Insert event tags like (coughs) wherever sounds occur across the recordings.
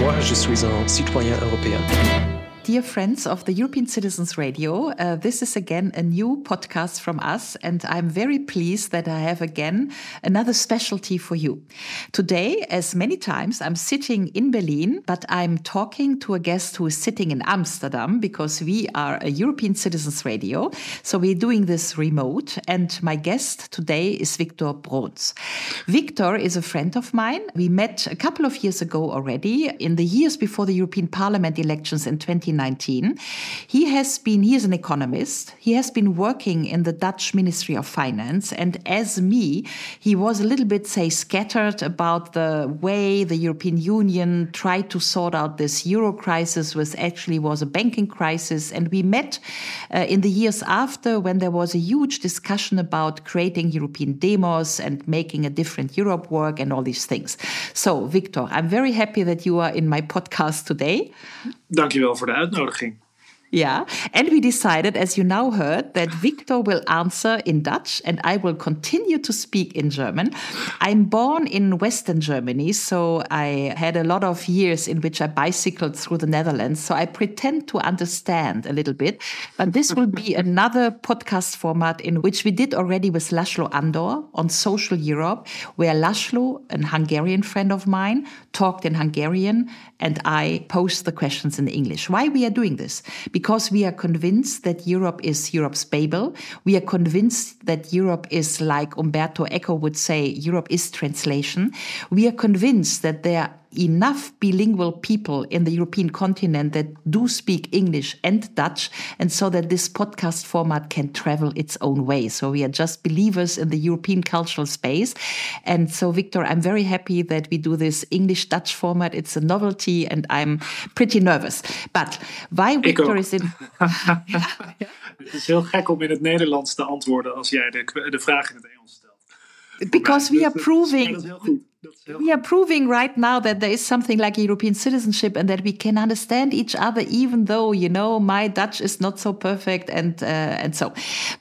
Moi, je suis un citoyen européen. Dear friends of the European Citizens Radio, uh, this is again a new podcast from us, and I'm very pleased that I have again another specialty for you. Today, as many times, I'm sitting in Berlin, but I'm talking to a guest who is sitting in Amsterdam because we are a European Citizens Radio. So we're doing this remote, and my guest today is Victor Broers. Victor is a friend of mine. We met a couple of years ago already, in the years before the European Parliament elections in 2019. He has been, he is an economist. He has been working in the Dutch Ministry of Finance. And as me, he was a little bit, say, scattered about the way the European Union tried to sort out this euro crisis, which actually was a banking crisis. And we met uh, in the years after when there was a huge discussion about creating European demos and making a different Europe work and all these things. So, Victor, I'm very happy that you are in my podcast today. Dankjewel voor de uitnodiging. Yeah. And we decided, as you now heard, that Victor will answer in Dutch and I will continue to speak in German. I'm born in Western Germany, so I had a lot of years in which I bicycled through the Netherlands. So I pretend to understand a little bit. But this will be (laughs) another podcast format in which we did already with Laszlo Andor on Social Europe, where Laszlo, an Hungarian friend of mine, talked in Hungarian and I posed the questions in English. Why we are doing this? Because we are convinced that Europe is Europe's Babel. We are convinced that Europe is, like Umberto Eco would say, Europe is translation. We are convinced that there enough bilingual people in the European continent that do speak English and Dutch, and so that this podcast format can travel its own way. So we are just believers in the European cultural space. And so, Victor, I'm very happy that we do this English Dutch format. It's a novelty, and I'm pretty nervous. But why Victor is in. (laughs) Het is heel gek om in het Nederlands te antwoorden als jij de, de vraag in het Engels stelt. Because we are Dat is proving. Heel goed. Dat is heel We are proving right now that there is something like European citizenship and that we can understand each other, even though, you know, my Dutch is not so perfect and, uh, and so.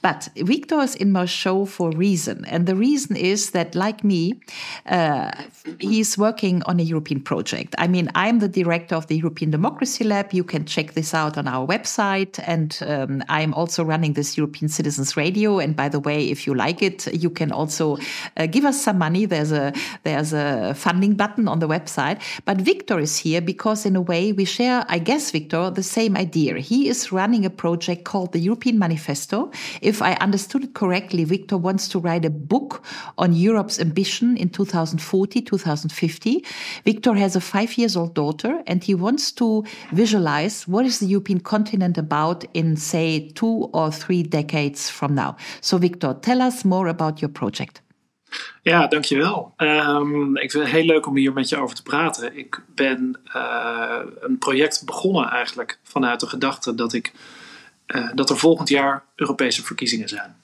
But Victor is in my show for a reason. And the reason is that, like me, uh, he's working on a European project. I mean, I'm the director of the European Democracy Lab. You can check this out on our website. And um, I'm also running this European Citizens Radio. And by the way, if you like it, you can also uh, give us some money. There's a there's a funding button on the website. But Victor is here because, in a way, we share, I guess, Victor, the same idea. He is running a project called the European Manifesto. If I understood it correctly, Victor wants to write a book on Europe's ambition in 2040, 2050. Victor has a five years old daughter and he wants to visualize what is the European continent about in, say, two or three decades from now. So, Victor, tell us more about your project. Ja, dankjewel. Um, ik vind het heel leuk om hier met je over te praten. Ik ben uh, een project begonnen eigenlijk vanuit de gedachte dat, ik, uh, dat er volgend jaar Europese verkiezingen zijn.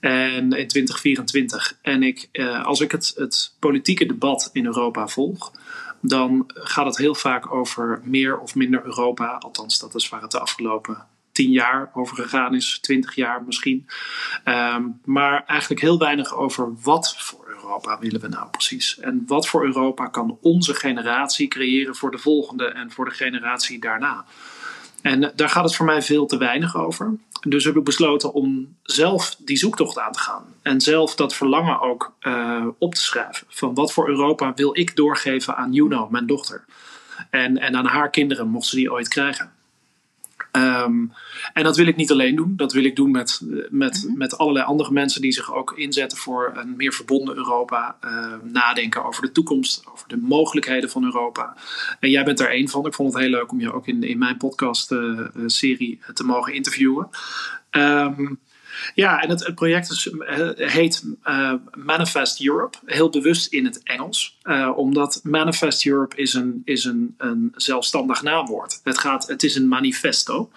En in 2024. En ik, uh, als ik het, het politieke debat in Europa volg, dan gaat het heel vaak over meer of minder Europa. Althans, dat is waar het de afgelopen tien jaar over gegaan is, twintig jaar misschien. Um, maar eigenlijk heel weinig over wat voor Europa willen we nou precies. En wat voor Europa kan onze generatie creëren voor de volgende en voor de generatie daarna. En daar gaat het voor mij veel te weinig over. Dus heb ik besloten om zelf die zoektocht aan te gaan. En zelf dat verlangen ook uh, op te schrijven. Van wat voor Europa wil ik doorgeven aan Juno, mijn dochter. En, en aan haar kinderen, mocht ze die ooit krijgen. Ehm, en dat wil ik niet alleen doen. Dat wil ik doen met, met, mhm. met allerlei andere mensen die zich ook inzetten voor een meer verbonden Europa. Uh, nadenken over de toekomst, over de mogelijkheden van Europa. En jij bent daar één van. Ik vond het heel leuk om je ook in, in mijn podcast-serie uh, te mogen interviewen. Um, ja, en het, het project is, eh, heet uh, Manifest Europe, heel bewust in het Engels, uh, omdat Manifest Europe is een, is een, een zelfstandig naamwoord. Het, gaat, het is een manifesto,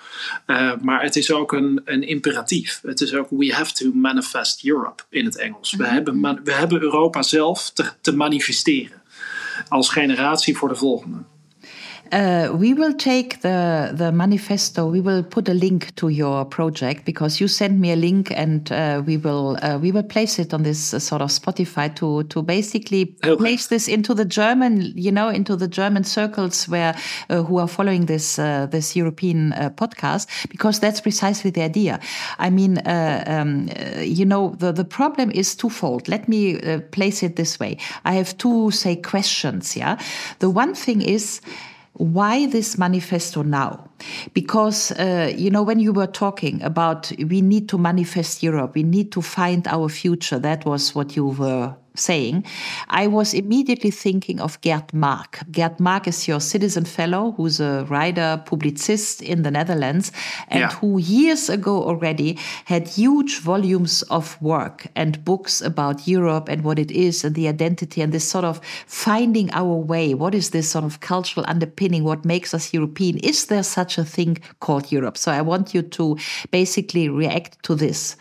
uh, maar het is ook een, een imperatief. Het is ook we have to manifest Europe in het Engels. We, mhm. hebben, we hebben Europa zelf te, te manifesteren als generatie voor de volgende. Uh, we will take the the manifesto. We will put a link to your project because you sent me a link, and uh, we will uh, we will place it on this uh, sort of Spotify to to basically okay. place this into the German, you know, into the German circles where uh, who are following this uh, this European podcast because that's precisely the idea. I mean, um, you know, the the problem is twofold. Let me place it this way. I have two say questions. Yeah, the one thing is why this manifesto now? Because, uh, you know, when you were talking about we need to manifest Europe, we need to find our future, that was what you were saying, I was immediately thinking of Geert Mak. Geert Mak is your citizen fellow, who's a writer, publicist in the Netherlands, and yeah. who years ago already had huge volumes of work and books about Europe and what it is and the identity and this sort of finding our way. What is this sort of cultural underpinning? What makes us European? Is there such a thing called Europe? So I want you to basically react to this.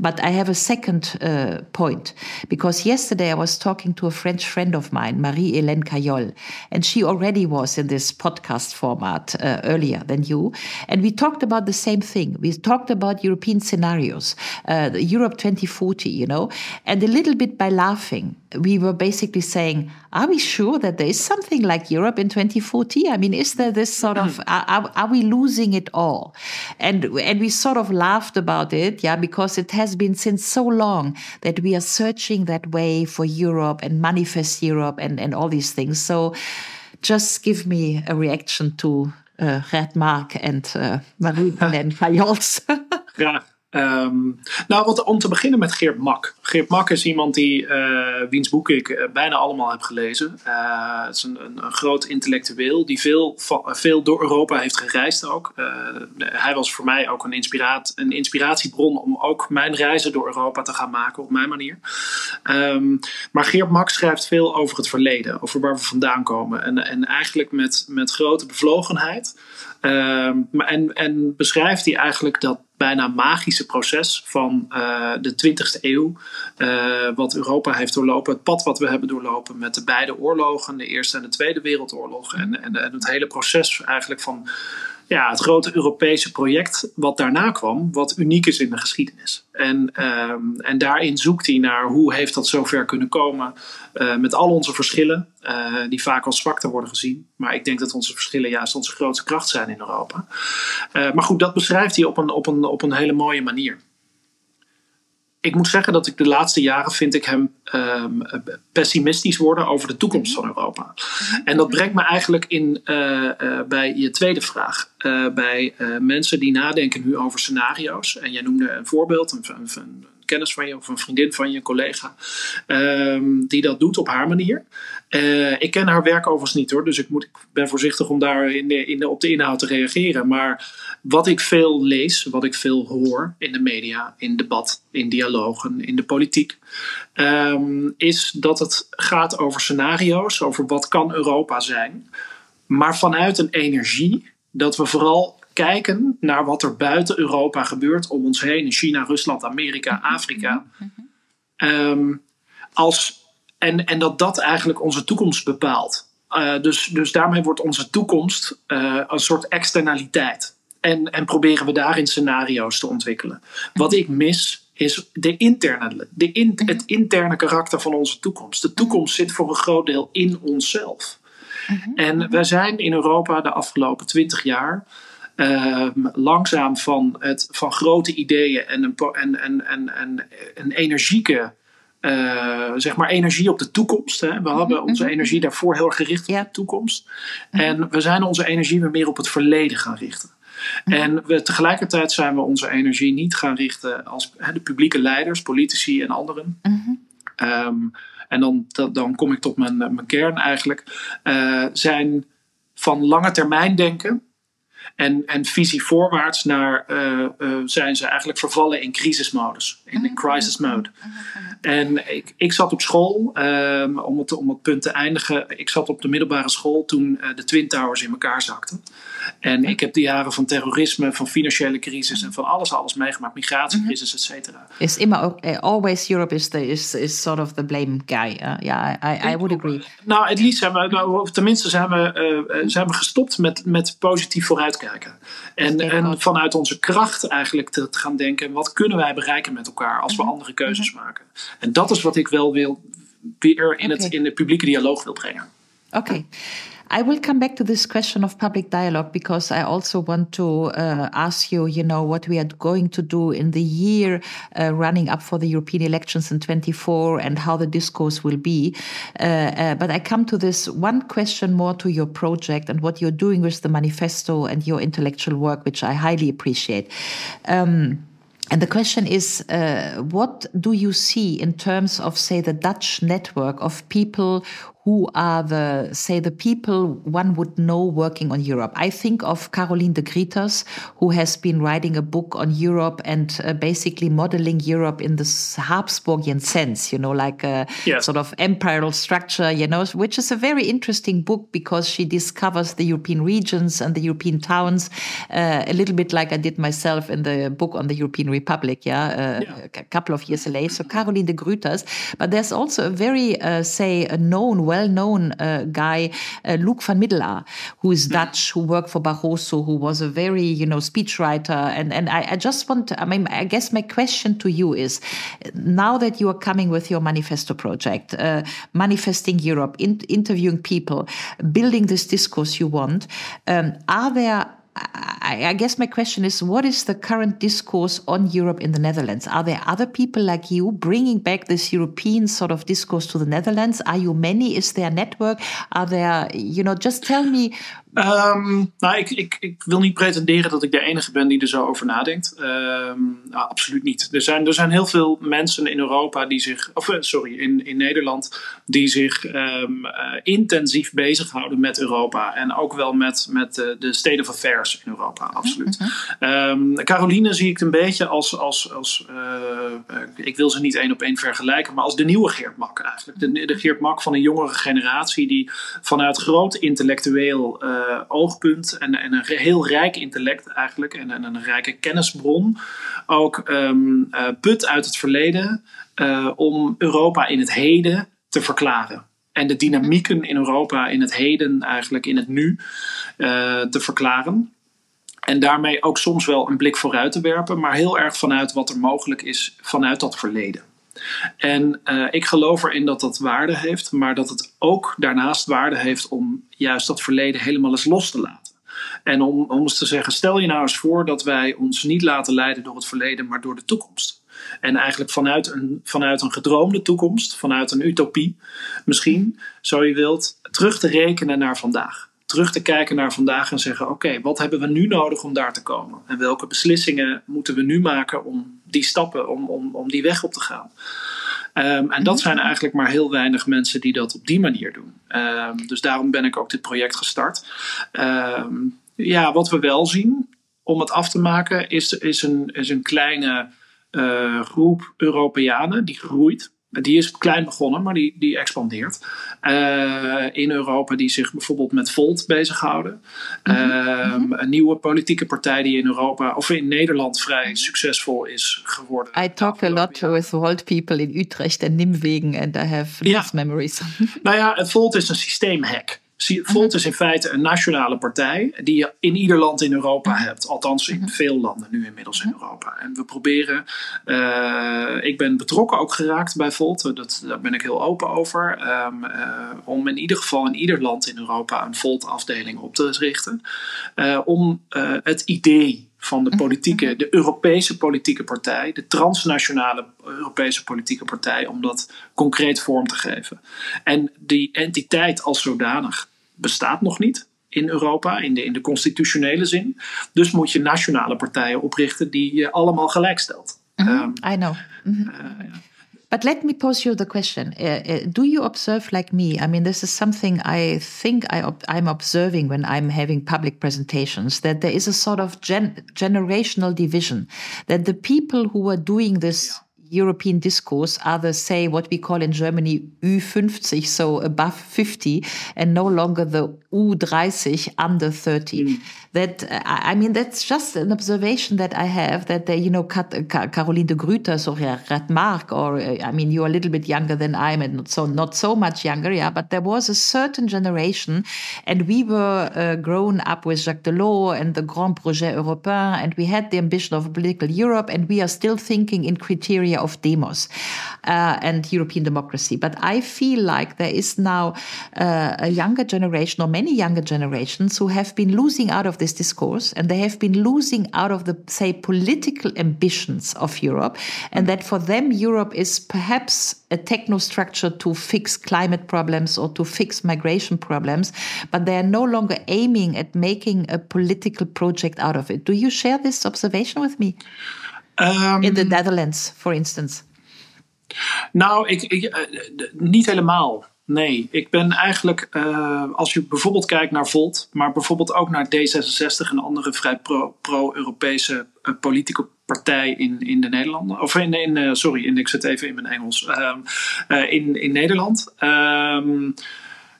But I have a second uh, point because yes, yesterday I was talking to a French friend of mine, Marie-Hélène Caillol, and she already was in this podcast format uh, earlier than you. And we talked about the same thing. We talked about European scenarios, uh, Europe 2040, you know, and a little bit by laughing, we were basically saying, are we sure that there is something like Europe in 2040? I mean, is there this sort of, hmm. are, are, we losing it all? And, and we sort of laughed about it, yeah, because it has been since so long that we are searching that way for Europe and manifest Europe and, and all these things. So just give me a reaction to uh, Geert Mak and uh, Marie-Hélène (laughs) Fayols. yeah. Um, nou, om te beginnen met Geert Mak. Geert Mak is iemand die, uh, wiens boek ik uh, bijna allemaal heb gelezen. Uh, het is een, een, groot intellectueel die veel, veel door Europa heeft gereisd ook. hij was voor mij ook een, inspiraat, een inspiratiebron om ook mijn reizen door Europa te gaan maken op mijn manier. Um, maar Geert Mak schrijft veel over het verleden, over waar we vandaan komen. En, en eigenlijk met, met grote bevlogenheid. Um, en, en beschrijft hij eigenlijk dat bijna magische proces van uh, de 20e eeuw. Uh, wat Europa heeft doorlopen. Het pad wat we hebben doorlopen met de beide oorlogen. De Eerste en de Tweede Wereldoorlog. En, en het hele proces eigenlijk van ja, het grote Europese project wat daarna kwam, wat uniek is in de geschiedenis. En, um, en daarin zoekt hij naar hoe heeft dat zover kunnen komen uh, met al onze verschillen, uh, die vaak als zwakte worden gezien. Maar ik denk dat onze verschillen juist onze grootste kracht zijn in Europa. Uh, maar goed, dat beschrijft hij op een, op, een, op een hele mooie manier ik moet zeggen dat ik de laatste jaren vind ik hem um, pessimistisch worden over de toekomst van Europa. En dat brengt me eigenlijk in, uh, uh, bij je tweede vraag. Uh, bij mensen die nadenken nu over scenario's. En jij noemde een voorbeeld, een, een, een kennis van je of een vriendin van je, een collega, um, die dat doet op haar manier. Uh, ik ken haar werk overigens niet hoor, dus ik, moet, ik ben voorzichtig om daar in de, in de, op de inhoud te reageren. Maar wat ik veel lees, wat ik veel hoor in de media, in debat, in dialogen, in de politiek, um, is dat het gaat over scenario's, over wat kan Europa zijn. Maar vanuit een energie dat we vooral kijken naar wat er buiten Europa gebeurt om ons heen, in China, Rusland, Amerika, mhm. Afrika. Um, als, en, en dat dat eigenlijk onze toekomst bepaalt. Uh, dus, dus daarmee wordt onze toekomst uh, een soort externaliteit. En, en proberen we daarin scenario's te ontwikkelen. Wat ik mis is de interne, de in, mhm. het interne karakter van onze toekomst. De toekomst zit voor een groot deel in onszelf. Mhm. En wij zijn in Europa de afgelopen twintig jaar Ehm, langzaam van, het, van grote ideeën en een, en, en, en, en een energieke. Uh, zeg maar energie op de toekomst. Hè. We hadden mhm, onze mhm. energie daarvoor heel erg gericht op de toekomst. Mhm. En we zijn onze energie weer meer op het verleden gaan richten. En we, tegelijkertijd zijn we onze energie niet gaan richten als de publieke leiders, politici en anderen. Um, en dan, dan kom ik tot mijn, mijn kern eigenlijk. Uh, zijn van lange termijn denken en, en visie voorwaarts naar uh, uh, zijn ze eigenlijk vervallen in crisismodus, in, in crisis mode. En ik, ik zat op school, um, om, het, om het punt te eindigen, ik zat op de middelbare school toen uh, de Twin Towers in elkaar zakten. En ik heb de jaren van terrorisme, van financiële crisis en van alles, alles meegemaakt, migratiecrisis, et cetera. Is immer always Europe is the is, is sort of the blame guy. Ja, yeah, I, I would agree. Nou, liefst zijn we, nou, tenminste zijn we, zijn we gestopt met, met positief vooruitkijken. En, en vanuit onze kracht eigenlijk te, te gaan denken, wat kunnen wij bereiken met elkaar als we andere keuzes maken? En dat is wat ik wel wil, weer in, het, in de publieke dialoog wil brengen. Oké. Okay. I will come back to this question of public dialogue because I also want to uh, ask you, you know, what we are going to do in the year uh, running up for the European elections in 24 and how the discourse will be. Uh, uh, but I come to this one question more to your project and what you're doing with the manifesto and your intellectual work, which I highly appreciate. Um, and the question is, uh, what do you see in terms of, say, the Dutch network of people who are the, say, the people one would know working on Europe. I think of Caroline de Gruyters, who has been writing a book on Europe and uh, basically modeling Europe in this Habsburgian sense, you know, like a sort of imperial structure, you know, which is a very interesting book because she discovers the European regions and the European towns, uh, a little bit like I did myself in the book on the European Republic, yeah, uh, yeah. a couple of years later. So Caroline de Gruyters. But there's also a very, uh, say, a known, well well-known uh, guy, uh, Luc van Middelaar, who is Dutch, who worked for Barroso, who was a very, you know, speechwriter. And, and I, I just want, I mean, I guess my question to you is, now that you are coming with your manifesto project, uh, manifesting Europe, in, interviewing people, building this discourse you want, um, are there I, I, guess my question is what is the current discourse on Europe in the Netherlands? Are there other people like you bringing back this European sort of discourse to the Netherlands? Are you many? Is there a network? Are there, you know, just tell me Um, nou, ik, ik, ik, wil niet pretenderen dat ik de enige ben die er zo over nadenkt. Um, nou, absoluut niet. Er zijn, er zijn heel veel mensen in Europa die zich, of eh, sorry, in, in Nederland, die zich um, uh, intensief bezighouden met Europa. En ook wel met, met de, de state of affairs in Europa, absoluut. Mm Caroline zie ik een beetje als, als, als uh, ik wil ze niet één op één vergelijken, maar als de nieuwe Geert Mak eigenlijk. De, de Geert Mak van een jongere generatie die vanuit groot intellectueel. Uh, oogpunt en, en, een heel rijk intellect eigenlijk en, en een rijke kennisbron ook um, uh, put uit het verleden uh, om Europa in het heden te verklaren. En de dynamieken in Europa in het heden, eigenlijk in het nu, te verklaren. En daarmee ook soms wel een blik vooruit te werpen, maar heel erg vanuit wat er mogelijk is vanuit dat verleden. En uh, ik geloof erin dat dat waarde heeft, maar dat het ook daarnaast waarde heeft om juist dat verleden helemaal eens los te laten. En om, om eens te zeggen, stel je nou eens voor dat wij ons niet laten leiden door het verleden, maar door de toekomst. En eigenlijk vanuit een, vanuit een gedroomde toekomst, vanuit een utopie, misschien, zo je wilt, terug te rekenen naar vandaag terug te kijken naar vandaag en zeggen: oké, wat hebben we nu nodig om daar te komen? En welke beslissingen moeten we nu maken om die stappen, om, om, om die weg op te gaan? Um, en dat mhm. zijn eigenlijk maar heel weinig mensen die dat op die manier doen. Um, dus daarom ben ik ook dit project gestart. Um, ja, wat we wel zien, om het af te maken, is, is, een, is een kleine uh, groep Europeanen die groeit. Die is klein begonnen, maar die, die expandeert. Uh, in Europa, die zich bijvoorbeeld met Volt bezighouden. Mm -hmm. uh, een nieuwe politieke partij die in Europa, of in Nederland, vrij succesvol is geworden. I talk a lot with Volt people in Utrecht en Nimwegen, and I have nice ja. memories. (laughs) nou ja, Volt is een systeemhack. Volt is in feite een nationale partij die je in ieder land in Europa hebt. Althans in veel landen nu inmiddels in Europa. En we proberen, uh, ik ben betrokken ook geraakt bij Volt, dat, daar ben ik heel open over. Um, uh, om in ieder geval in ieder land in Europa een Volt-afdeling op te richten. Uh, om het idee van de politieke, de Europese politieke partij, de transnationale Europese politieke partij, om dat concreet vorm te geven. En die entiteit als zodanig bestaat nog niet in Europa, in de, in de constitutionele zin. Dus moet je nationale partijen oprichten die je allemaal gelijk stelt. Mm -hmm. um, I know. Mm -hmm. uh, But let me pose you the question: uh, uh, Do you observe like me? I mean, this is something I think I am observing when I'm having public presentations. That there is a sort of gen generational division. That the people who are doing this. Yeah European discourse are the, say, what we call in Germany Ü50, so above 50, and no longer the U30, under 30. Mm. That, I mean, that's just an observation that I have that, they, you know, Caroline de Gruyter, or Radmark, or, I mean, you're a little bit younger than I am, and not so, not so much younger, yeah, but there was a certain generation, and we were uh, grown up with Jacques Delors and the Grand Projet Européen, and we had the ambition of a political Europe, and we are still thinking in criteria of demos uh, and European democracy. But I feel like there is now uh, a younger generation, or many younger generations, who have been losing out of this discourse and they have been losing out of the, say, political ambitions of Europe. And that for them, Europe is perhaps a techno structure to fix climate problems or to fix migration problems, but they are no longer aiming at making a political project out of it. Do you share this observation with me? Um, In the Netherlands, for instance. Nou, ik, ik uh, niet helemaal. Nee, ik ben eigenlijk, uh, als je bijvoorbeeld kijkt naar Volt, maar bijvoorbeeld ook naar D66 en andere vrij pro-Europese pro uh, politieke partij in, in de Nederlanden. Of in, in sorry, in, ik zit even in mijn Engels. Ehm, in, in Nederland. Ehm,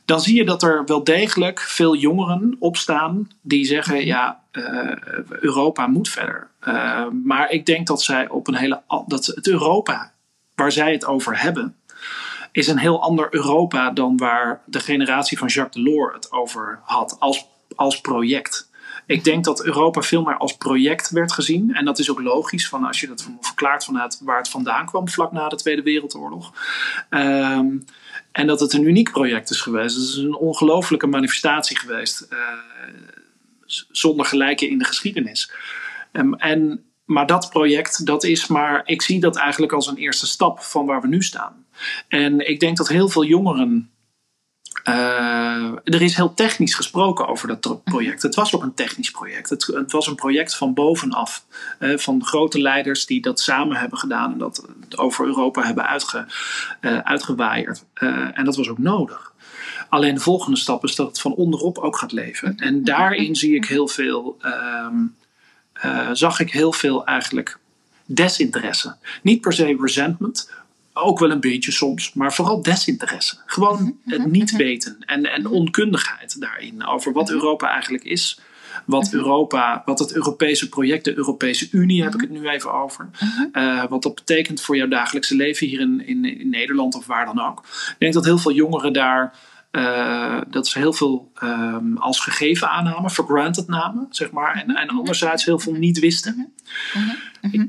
dan zie je dat er wel degelijk veel jongeren opstaan die zeggen: mhm. ja, Europa moet verder. Maar ik denk dat zij op een hele. dat het Europa waar zij het over hebben. Is een heel ander Europa dan waar de generatie van Jacques Delors het over had als, als project. Ik denk dat Europa veel meer als project werd gezien. En dat is ook logisch van als je dat verklaart vanuit waar het vandaan kwam vlak na de Tweede Wereldoorlog. Um, en dat het een uniek project is geweest. Het is een ongelofelijke manifestatie geweest. Uh, zonder gelijke in de geschiedenis. Um, en, maar dat project, dat is maar, ik zie dat eigenlijk als een eerste stap van waar we nu staan. En ik denk dat heel veel jongeren. Uh, er is heel technisch gesproken over dat project. Het was ook een technisch project. Het, het was een project van bovenaf. Uh, van grote leiders die dat samen hebben gedaan en dat over Europa hebben uitge, uh, uitgewaaierd. en dat was ook nodig. Alleen de volgende stap is dat het van onderop ook gaat leven. En daarin zie ik heel veel. Ehm, zag ik heel veel eigenlijk desinteresse. Niet per se resentment, ook wel een beetje soms, maar vooral desinteresse. Gewoon mhm, het mhm, niet mhm. weten en, en onkundigheid daarin over wat Europa eigenlijk is. Wat, Europa, wat het Europese project, de Europese Unie heb ik het nu even over. Uh, wat dat betekent voor jouw dagelijkse leven hier in, in, in Nederland of waar dan ook. Ik denk dat heel veel jongeren daar uh, dat is heel veel um, als gegeven aanname, for granted namen, zeg maar. En, en anderzijds heel veel niet wisten.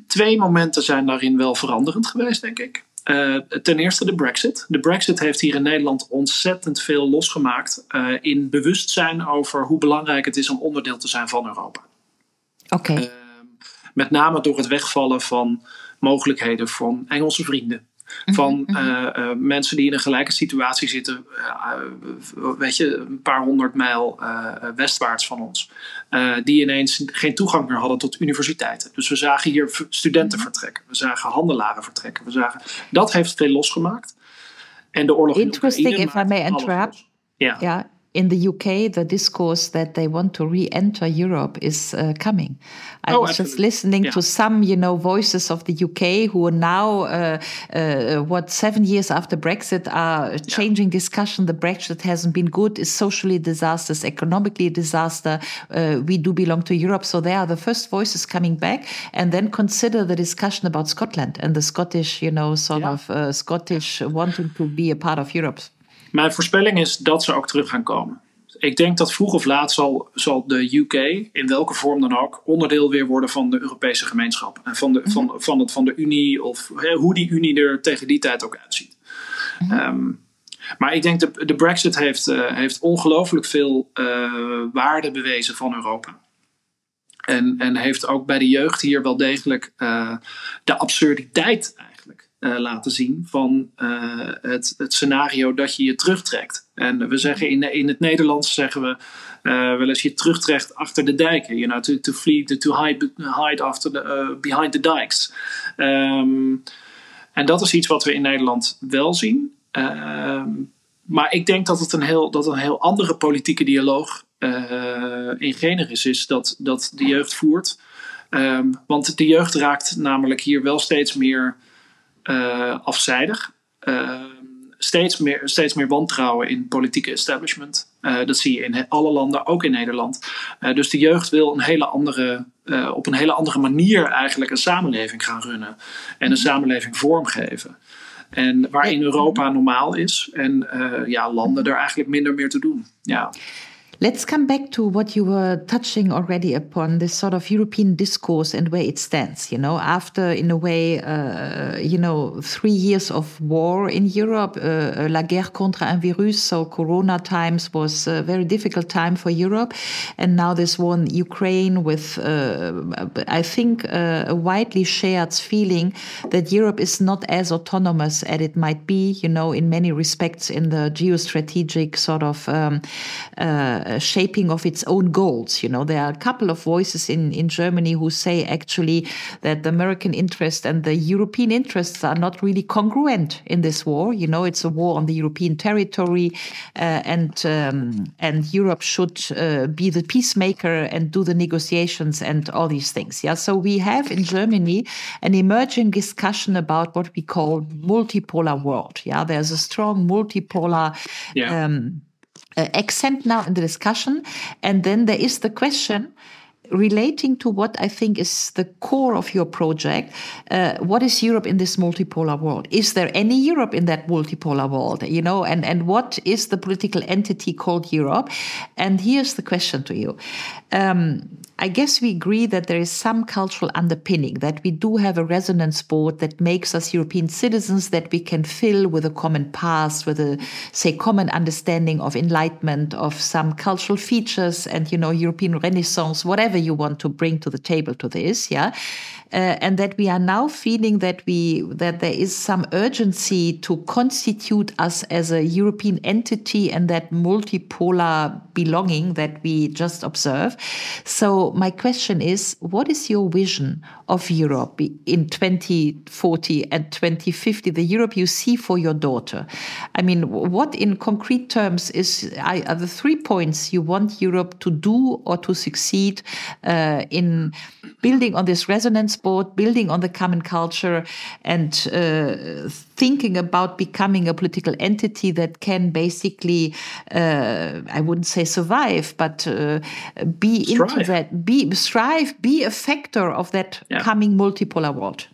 Twee momenten zijn daarin wel veranderend geweest, denk ik. Uh, ten eerste de Brexit. De Brexit heeft hier in Nederland ontzettend veel losgemaakt uh, in bewustzijn over hoe belangrijk het is om onderdeel te zijn van Europa. Oké. Okay. met name door het wegvallen van mogelijkheden van Engelse vrienden van mhm. Eh, eh, mensen die in een gelijke situatie zitten, uh, weet je, een paar honderd mijl westwaarts van ons, die ineens geen toegang meer hadden tot universiteiten. Dus we zagen hier studenten mhm. vertrekken, we zagen handelaren vertrekken, we zagen, dat heeft veel losgemaakt. En de oorlog Interesting, in if I may interrupt. Ja. Yeah in the UK, the discourse that they want to re-enter Europe is uh, coming. I oh, was absolutely. just listening yeah. to some, you know, voices of the UK who are now, uh, uh, what seven years after Brexit, are changing yeah. discussion. The Brexit hasn't been good. It's socially disastrous, economically a disaster. Uh, we do belong to Europe, so they are the first voices coming back. And then consider the discussion about Scotland and the Scottish, you know, sort yeah. of uh, Scottish wanting to be a part of Europe. Mijn voorspelling is dat ze ook terug gaan komen. Ik denk dat vroeg of laat zal, zal de UK, in welke vorm dan ook, onderdeel weer worden van de Europese gemeenschap. En van de, van, mhm. van, het, van de Unie, of hoe die Unie er tegen die tijd ook uitziet. Mm maar ik denk de, de Brexit heeft, uh, heeft ongelooflijk veel uh, waarde bewezen van Europa. En, en heeft ook bij de jeugd hier wel degelijk uh, de absurditeit laten zien van het, het scenario dat je je terugtrekt. En we zeggen in, in het Nederlands zeggen we wel eens je terugtrekt achter de dijken. You know, to, to flee, to hide, hide after the, behind the dikes. Ehm, en dat is iets wat we in Nederland wel zien. Ehm, maar ik denk dat het een heel, dat een heel andere politieke dialoog in generis is dat, dat de jeugd voert. Um, want de jeugd raakt namelijk hier wel steeds meer afzijdig. Uh, steeds, meer, steeds meer wantrouwen in politieke establishment. Uh, dat zie je in alle landen, ook in Nederland. dus de jeugd wil een hele andere, op een hele andere manier eigenlijk een samenleving gaan runnen. En een samenleving vormgeven. En waar in Europa normaal is en ja, landen er eigenlijk minder meer te doen. Ja. Let's come back to what you were touching already upon this sort of European discourse and where it stands. You know, after, in a way, uh, you know, three years of war in Europe, uh, la guerre contre un virus, so Corona times was a very difficult time for Europe. And now this one, Ukraine, with, uh, I think, uh, a widely shared feeling that Europe is not as autonomous as it might be, you know, in many respects in the geostrategic sort of. Um, uh, shaping of its own goals. You know, there are a couple of voices in, in Germany who say actually that the American interest and the European interests are not really congruent in this war. You know, it's a war on the European territory, uh, and um, and Europe should uh, be the peacemaker and do the negotiations and all these things. Yeah, so we have in Germany an emerging discussion about what we call multipolar world. Yeah, there's a strong multipolar. Yeah. Um, uh, accent now in the discussion. And then there is the question relating to what I think is the core of your project. Uh, what is Europe in this multipolar world? Is there any Europe in that multipolar world? You know, and, and what is the political entity called Europe? And here's the question to you. Um, I guess we agree that there is some cultural underpinning, that we do have a resonance board that makes us European citizens that we can fill with a common past, with a, say, common understanding of enlightenment, of some cultural features and, you know, European renaissance, whatever you want to bring to the table to this, yeah. Uh, and that we are now feeling that we that there is some urgency to constitute us as a European entity and that multipolar belonging that we just observe. So my question is, what is your vision of Europe in 2040 and 2050? The Europe you see for your daughter. I mean, what in concrete terms is are the three points you want Europe to do or to succeed uh, in building on this resonance board, building on the common culture, and uh, thinking about becoming a political entity that can basically, uh, I wouldn't say survive, but uh, be strive. into that, be strive, be a factor of that yeah. coming multipolar world.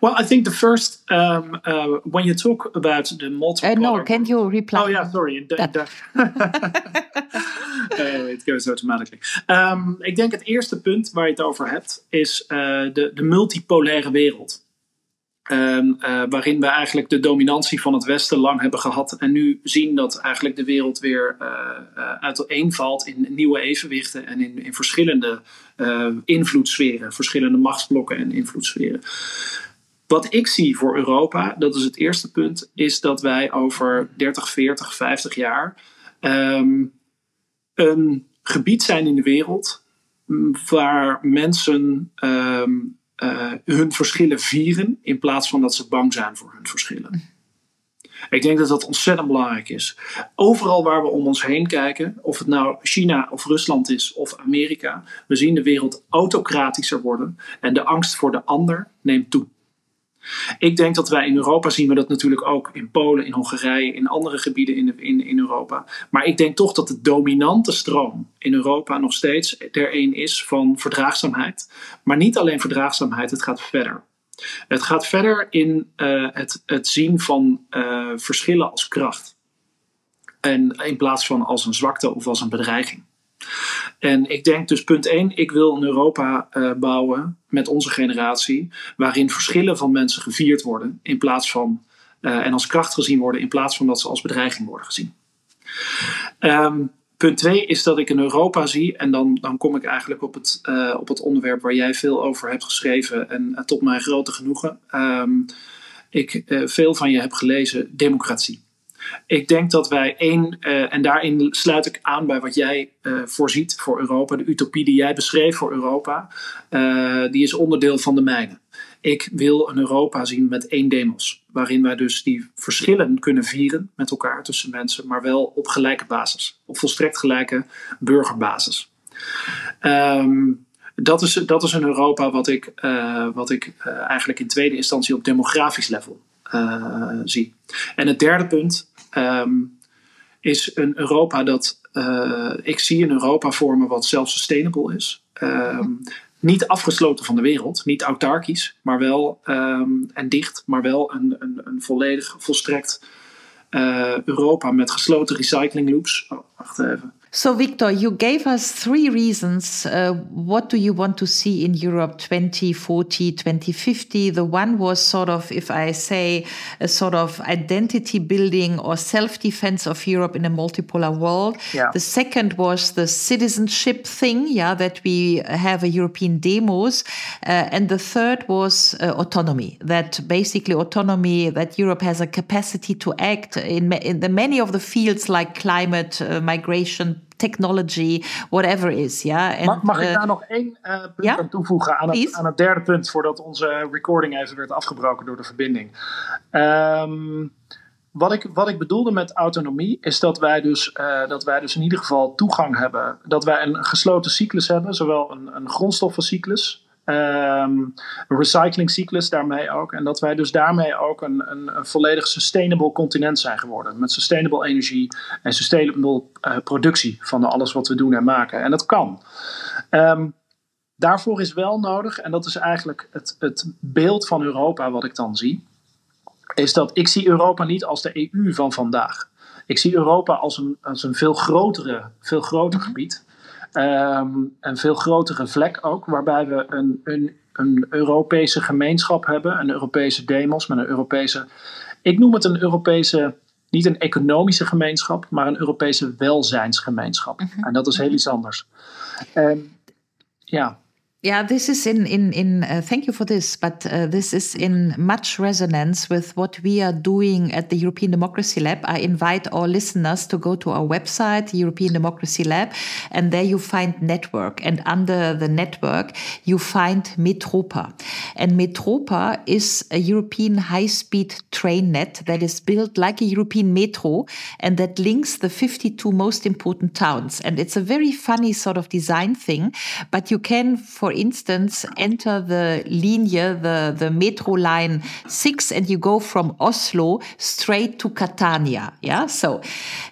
Well, I think the first um, uh, when you talk about the multiple. Uh, no, can you reply? Oh yeah, sorry. Uh, (laughs) it goes automatically. Um, ik denk het eerste punt waar je het over hebt is uh, de, de multipolaire wereld. Um, uh, waarin we eigenlijk de dominantie van het Westen lang hebben gehad. En nu zien dat eigenlijk de wereld weer uh, uh, uiteenvalt in nieuwe evenwichten en in, in verschillende invloedssferen, verschillende machtsblokken en invloedssferen. Wat ik zie voor Europa, dat is het eerste punt, is dat wij over 30, 40, 50 jaar um, een gebied zijn in de wereld waar mensen um, uh, hun verschillen vieren in plaats van dat ze bang zijn voor hun verschillen. Ik denk dat dat ontzettend belangrijk is. Overal waar we om ons heen kijken, of het nou China of Rusland is of Amerika, we zien de wereld autocratischer worden en de angst voor de ander neemt toe. Ik denk dat wij in Europa zien we dat natuurlijk ook in Polen, in Hongarije, in andere gebieden in, in, Europa. Maar ik denk toch dat de dominante stroom in Europa nog steeds er een is van verdraagzaamheid. Maar niet alleen verdraagzaamheid, het gaat verder. Het gaat verder in uh, het, het zien van uh, verschillen als kracht. En in plaats van als een zwakte of als een bedreiging. En ik denk dus punt 1, ik wil een Europa uh, bouwen met onze generatie, waarin verschillen van mensen gevierd worden in plaats van uh, en als kracht gezien worden in plaats van dat ze als bedreiging worden gezien. Um, Punt twee is dat ik een Europa zie, en dan, dan kom ik eigenlijk op het, uh, op het onderwerp waar jij veel over hebt geschreven, en tot mijn grote genoegen. Um, ik veel van je heb gelezen, democratie. Ik denk dat wij één, en daarin sluit ik aan bij wat jij voorziet voor Europa, de utopie die jij beschreef voor Europa, die is onderdeel van de mijne. Ik wil een Europa zien met één demos. Waarin wij dus die verschillen kunnen vieren met elkaar tussen mensen, maar wel op gelijke basis. Op volstrekt gelijke burgerbasis. Um, dat, is, dat is een Europa wat ik, wat ik eigenlijk in tweede instantie op demografisch level zie. En het derde punt um, is een Europa dat. ik zie een Europa vormen wat self-sustainable is. Um, niet afgesloten van de wereld, niet autarkisch, maar wel um, en dicht, maar wel een, een, een volledig volstrekt uh, Europa met gesloten recycling loops. Oh, wacht even. So, Victor, you gave us three reasons. Uh, what do you want to see in Europe 2040, 2050? The one was sort of, if I say, a sort of identity building or self defense of Europe in a multipolar world. Yeah. The second was the citizenship thing, yeah, that we have a European demos. Uh, and the third was uh, autonomy, that basically autonomy, that Europe has a capacity to act in, in the many of the fields like climate, uh, migration, technology, whatever is. Ja? En, mag, mag ik daar nog één uh, punt ja? aan toevoegen? Aan het, aan het, derde punt, voordat onze recording even werd afgebroken door de verbinding. Um, wat ik, wat ik bedoelde met autonomie is dat wij, dus, uh, dat wij dus in ieder geval toegang hebben. Dat wij een gesloten cyclus hebben, zowel een, een grondstoffencyclus Um, recyclingcyclus daarmee ook. En dat wij dus daarmee ook een, een, een, volledig sustainable continent zijn geworden. Met sustainable energie en sustainable uh, productie van alles wat we doen en maken. En dat kan. Um, daarvoor is wel nodig, en dat is eigenlijk het, het beeld van Europa wat ik dan zie, is dat ik zie Europa niet als de EU van vandaag. Ik zie Europa als een, als een veel, grotere, veel groter gebied. Um, een veel grotere vlek ook, waarbij we een, een, een Europese gemeenschap hebben, een Europese demos met een Europese. Ik noem het een Europese, niet een economische gemeenschap, maar een Europese welzijnsgemeenschap. -hmm. En dat is heel iets anders. En ja. Yeah, this is in in in. Uh, thank you for this, but uh, this is in much resonance with what we are doing at the European Democracy Lab. I invite all listeners to go to our website, European Democracy Lab, and there you find network, and under the network you find Metropa, and Metropa is a European high-speed train net that is built like a European metro, and that links the 52 most important towns. And it's a very funny sort of design thing, but you can for for instance, enter the linie, the, the metro line six, and you go from Oslo straight to Catania. Yeah. So,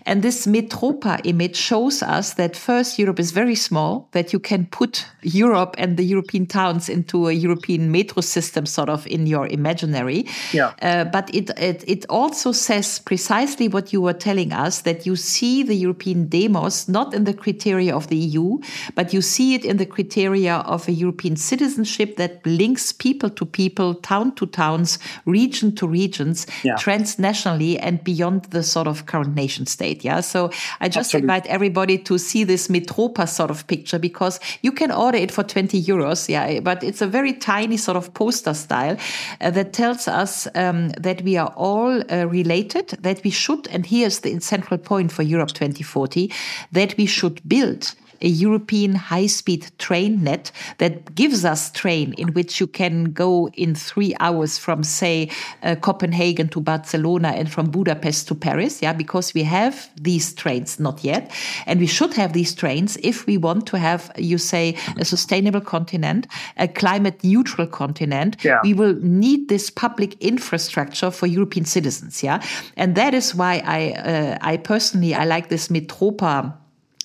and this Metropa image shows us that first Europe is very small, that you can put Europe and the European towns into a European metro system sort of in your imaginary. Yeah. Uh, but it, it, it also says precisely what you were telling us that you see the European demos not in the criteria of the EU, but you see it in the criteria of a European citizenship that links people to people, town to towns, region to regions, yeah. transnationally and beyond the sort of current nation state. Yeah. So I just Absolutely. invite everybody to see this Metropa sort of picture because you can order it for 20 euros. Yeah. But it's a very tiny sort of poster style uh, that tells us um, that we are all uh, related, that we should, and here's the central point for Europe 2040, that we should build a European high speed train net that gives us train in which you can go in three hours from, say, uh, Copenhagen to Barcelona and from Budapest to Paris. Yeah, because we have these trains, not yet. And we should have these trains if we want to have, you say, a sustainable continent, a climate neutral continent. Yeah. We will need this public infrastructure for European citizens. Yeah. And that is why I, uh, I personally, I like this Metropa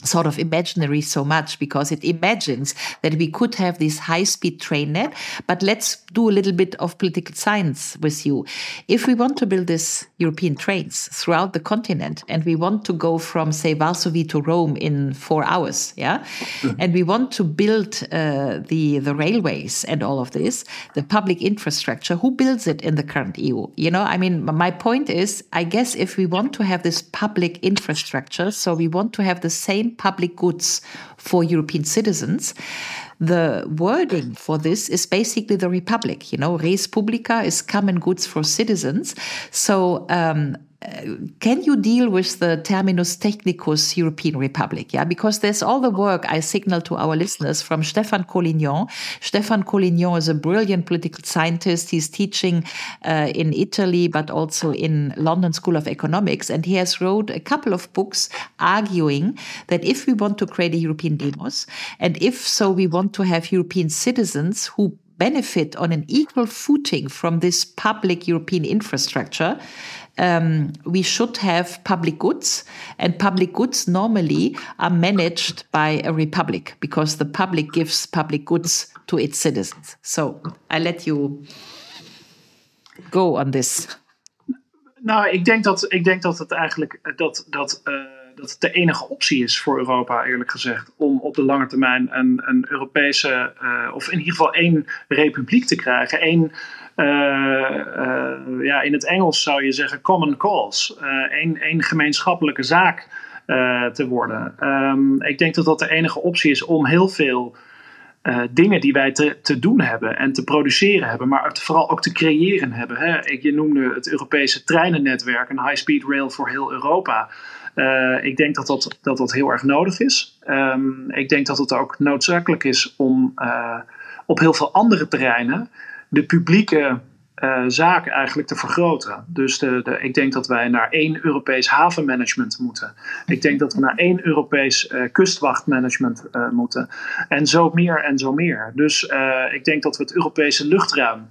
sort of imaginary so much because it imagines that we could have this high speed train net. But let's do a little bit of political science with you. If we want to build these European trains throughout the continent and we want to go from, say, Varsovie to Rome in four hours, yeah, (laughs) and we want to build uh, the, the railways and all of this, the public infrastructure, who builds it in the current EU? You know, I mean, my point is, I guess if we want to have this public infrastructure, so we want to have the same public goods for European citizens, the wording for this is basically the republic. You know, res publica is common goods for citizens. So um, can you deal with the terminus technicus European Republic? Yeah, because there's all the work I signal to our listeners from Stefan Collignon. Stefan Collignon is a brilliant political scientist. He's teaching uh, in Italy, but also in London School of Economics, and he has wrote a couple of books arguing that if we want to create a European demos, and if so, we want to have European citizens who benefit on an equal footing from this public European infrastructure, um, we should have public goods, and public goods normally are managed by a republic because the public gives public goods to its citizens. So I let you go on this. Nou, ik denk dat, ik denk dat het eigenlijk dat, dat, uh, dat het de enige optie is voor Europa, eerlijk gezegd, om op de lange termijn een, een Europese, uh, of in ieder geval één republiek te krijgen. één uh, uh, ja, in het Engels zou je zeggen common cause. Uh, één gemeenschappelijke zaak te worden. Um, ik denk dat dat de enige optie is om heel veel dingen die wij te, te doen hebben en te produceren hebben, maar vooral ook te creëren hebben. Hè. Ik, je noemde het Europese treinennetwerk, een high-speed rail voor heel Europa. Ik denk dat dat, dat dat heel erg nodig is. Um, ik denk dat het ook noodzakelijk is om op heel veel andere terreinen de publieke uh, zaak eigenlijk te vergroten. Dus de, ik denk dat wij naar één Europees havenmanagement moeten. Ik denk dat we naar één Europees kustwachtmanagement moeten. En zo meer en zo meer. Dus ik denk dat we het Europese luchtruim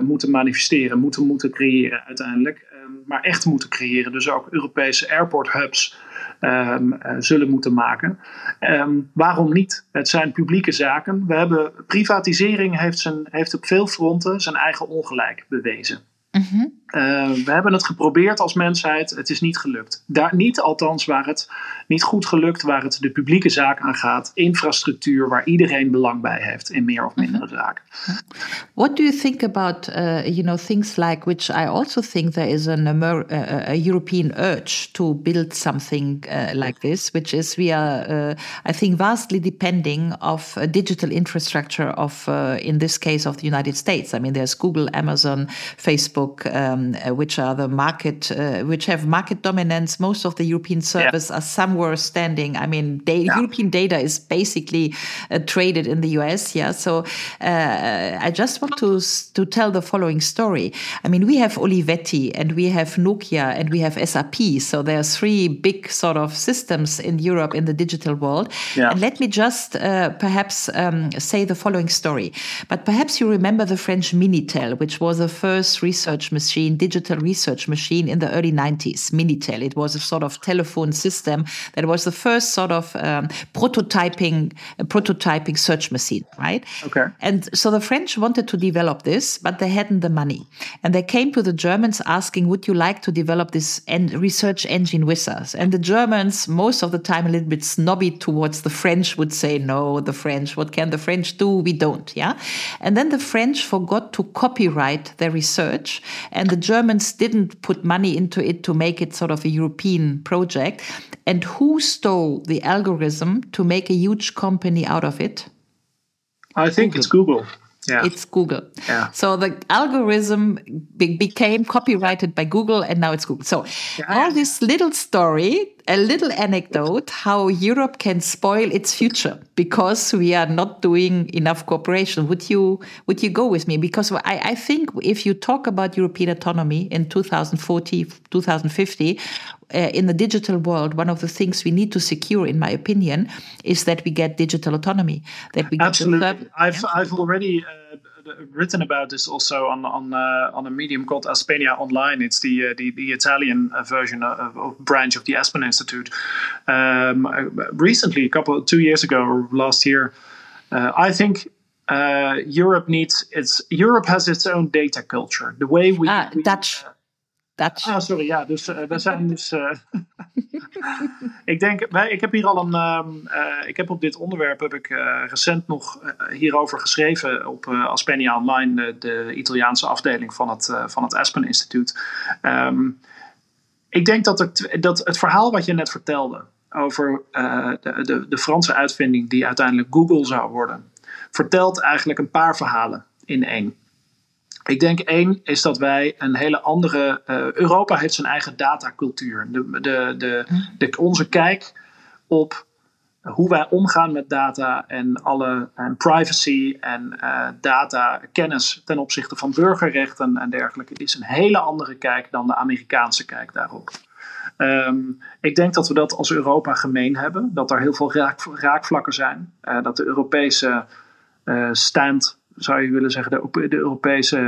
moeten manifesteren, moeten, moeten creëren uiteindelijk. Ehm, maar echt moeten creëren. Dus ook Europese airport hubs um, zullen moeten maken. Um, waarom niet? Het zijn publieke zaken. We hebben, privatisering heeft, zijn, heeft op veel fronten zijn eigen ongelijk bewezen. Uh, we hebben het geprobeerd als mensheid, het is niet gelukt. Daar, niet althans waar het niet goed gelukt, waar het de publieke zaak aan gaat, infrastructuur waar iedereen belang bij heeft in meer of mindere zaken. What do you think about, uh, you know, things like which I also think there is an Amer a European urge to build something uh, like this, which is we are, I think, vastly depending of digital infrastructure of, in this case, of the United States. I mean, there's Google, Amazon, Facebook. Um, uh, which are the market, uh, which have market dominance. Most of the European servers yeah. are somewhere standing. I mean, yeah. European data is basically uh, traded in the US. Yeah, so I just want to to tell the following story. I mean, we have Olivetti and we have Nokia and we have SAP. So there are three big sort of systems in Europe in the digital world. Yeah. And let me just perhaps um, say the following story. But perhaps you remember the French Minitel, which was the first research research machine, digital research machine in the early 90s, Minitel. It was a sort of telephone system that was the first sort of um, prototyping uh, prototyping search machine, right? Okay. And so the French wanted to develop this, but they hadn't the money. And they came to the Germans asking, would you like to develop this en research engine with us? And the Germans, most of the time a little bit snobby towards the French, would say, no, the French, what can the French do? We don't, yeah? And then the French forgot to copyright their research and the Germans didn't put money into it to make it sort of a European project. And who stole the algorithm to make a huge company out of it? I think Google. it's Google. Yeah. It's Google. Yeah. So the algorithm be became copyrighted by Google and now it's Google. So yeah. all this little story, a little anecdote how Europe can spoil its future because we are not doing enough cooperation. Would you would you go with me? Because I, I think if you talk about European autonomy in 2040, 2050, uh, in the digital world, one of the things we need to secure, in my opinion, is that we get digital autonomy. That we absolutely. I've yeah? I've already. Uh, written about this also on on uh, on a medium called Aspenia Online. It's the uh, the, the, Italian uh, version of, of, branch of the Aspen Institute. Um, recently, a couple two years ago or last year, uh, I think. Uh, Europe needs its. Europe has its own data culture. The way we, ah, we Dutch Ah, sorry, ja. Dus uh, we zijn dus. Uh, (laughs) ik denk, wij, ik heb hier al een. Uh, ik heb op dit onderwerp heb ik recent nog hierover geschreven op Aspenia Online, de, Italiaanse afdeling van het, van het Aspen Instituut. Um, ik denk dat het, dat het verhaal wat je net vertelde. over de, de, de, Franse uitvinding die uiteindelijk Google zou worden, vertelt eigenlijk een paar verhalen in één. Ik denk één is dat wij een hele andere. Uh, Europa heeft zijn eigen datacultuur. De, de, de, de, onze kijk op hoe wij omgaan met data en alle privacy en uh, data kennis ten opzichte van burgerrechten en dergelijke is een hele andere kijk dan de Amerikaanse kijk daarop. Um, ik denk dat we dat als Europa gemeen hebben, dat er heel veel raak, raakvlakken zijn, uh, dat de Europese uh, stand, zou je willen zeggen, de, de Europese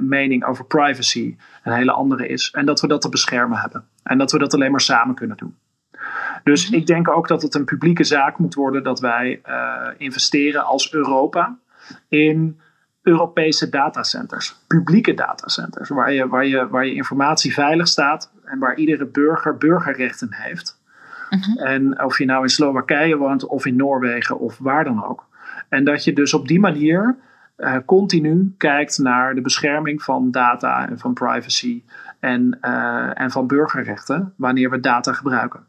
mening over privacy een hele andere is en dat we dat te beschermen hebben en dat we dat alleen maar samen kunnen doen. Dus ik denk ook dat het een publieke zaak moet worden dat wij uh, investeren als Europa in Europese datacenters, publieke datacenters, waar je, waar, je, waar je informatie veilig staat en waar iedere burger burgerrechten heeft. Uh-huh. En of je nou in Slowakije woont of in Noorwegen of waar dan ook. En dat je dus op die manier uh, continu kijkt naar de bescherming van data en van privacy en, uh, en van burgerrechten wanneer we data gebruiken.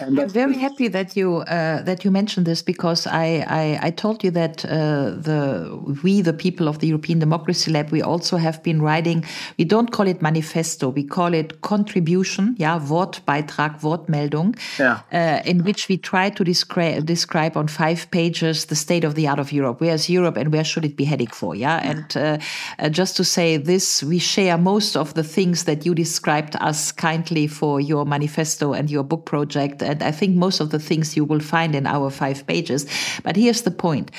I'm very happy that you uh, that you mentioned this because I I, I told you that uh, the we the people of the European Democracy Lab we also have been writing we don't call it manifesto we call it contribution yeah Wortbeitrag Wortmeldung yeah. Uh, in which we try to describe describe on five pages the state of the art of Europe where's Europe and where should it be heading for yeah, yeah. and uh, uh, just to say this we share most of the things that you described us kindly for your manifesto and your book project and I think most of the things you will find in our five pages. But here's the point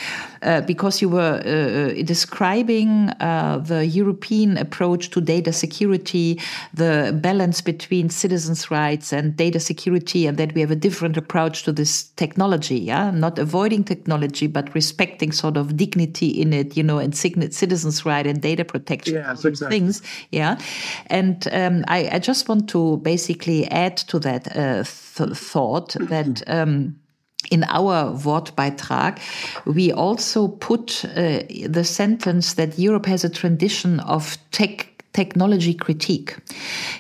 uh, because you were uh, uh, describing uh, the European approach to data security, the balance between citizens' rights and data security, and that we have a different approach to this technology, yeah, not avoiding technology, but respecting sort of dignity in it, you know, and citizens' right and data protection yeah, exactly. things, yeah. And um, I, I, just want to basically add to that uh, th thought that. (clears throat) Um, in our Wortbeitrag, we also put uh, the sentence that Europe has a tradition of tech technology critique.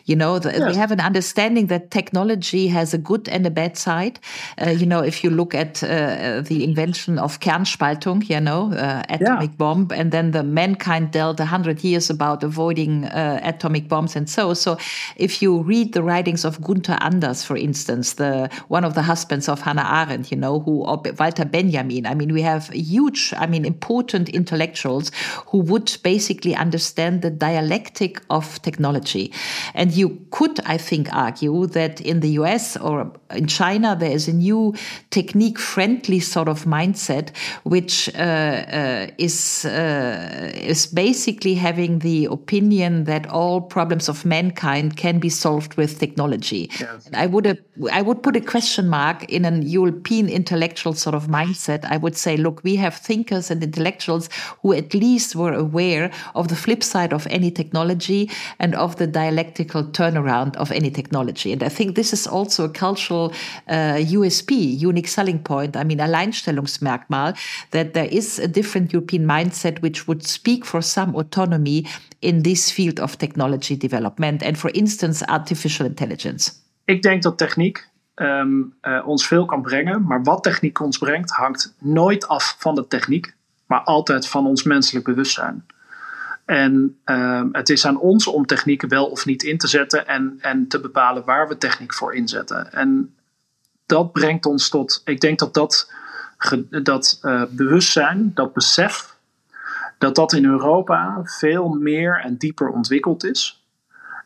You know, the, yes. we have an understanding that technology has a good and a bad side. Uh, you know, if you look at uh, the invention of Kernspaltung, you know, uh, atomic yeah. bomb, and then the mankind dealt a hundred years about avoiding uh, atomic bombs and so. So, if you read the writings of Gunther Anders, for instance, the one of the husbands of Hannah Arendt, you know, who or Walter Benjamin. I mean, we have huge, I mean, important intellectuals who would basically understand the dialectic of technology. And you could, I think, argue that in the US or in China, there is a new technique friendly sort of mindset, which uh, uh, is, uh, is basically having the opinion that all problems of mankind can be solved with technology. Yes. I would I would put a question mark in an European intellectual sort of mindset. I would say, look, we have thinkers and intellectuals who at least were aware of the flip side of any technology technology and of the dialectical turnaround of any technology. And I think this is also a cultural uh, USP, unique selling point. I mean, Alleinstellungsmerkmal, that there is a different European mindset which would speak for some autonomy in this field of technology development and, for instance, artificial intelligence. Ik denk dat techniek um, uh, ons veel kan brengen, maar wat techniek ons brengt hangt nooit af van de techniek, maar altijd van ons menselijk bewustzijn. En um, het is aan ons om technieken wel of niet in te zetten en, en te bepalen waar we techniek voor inzetten. En dat brengt ons tot, ik denk dat dat, dat uh, bewustzijn, dat besef, dat dat in Europa veel meer en dieper ontwikkeld is.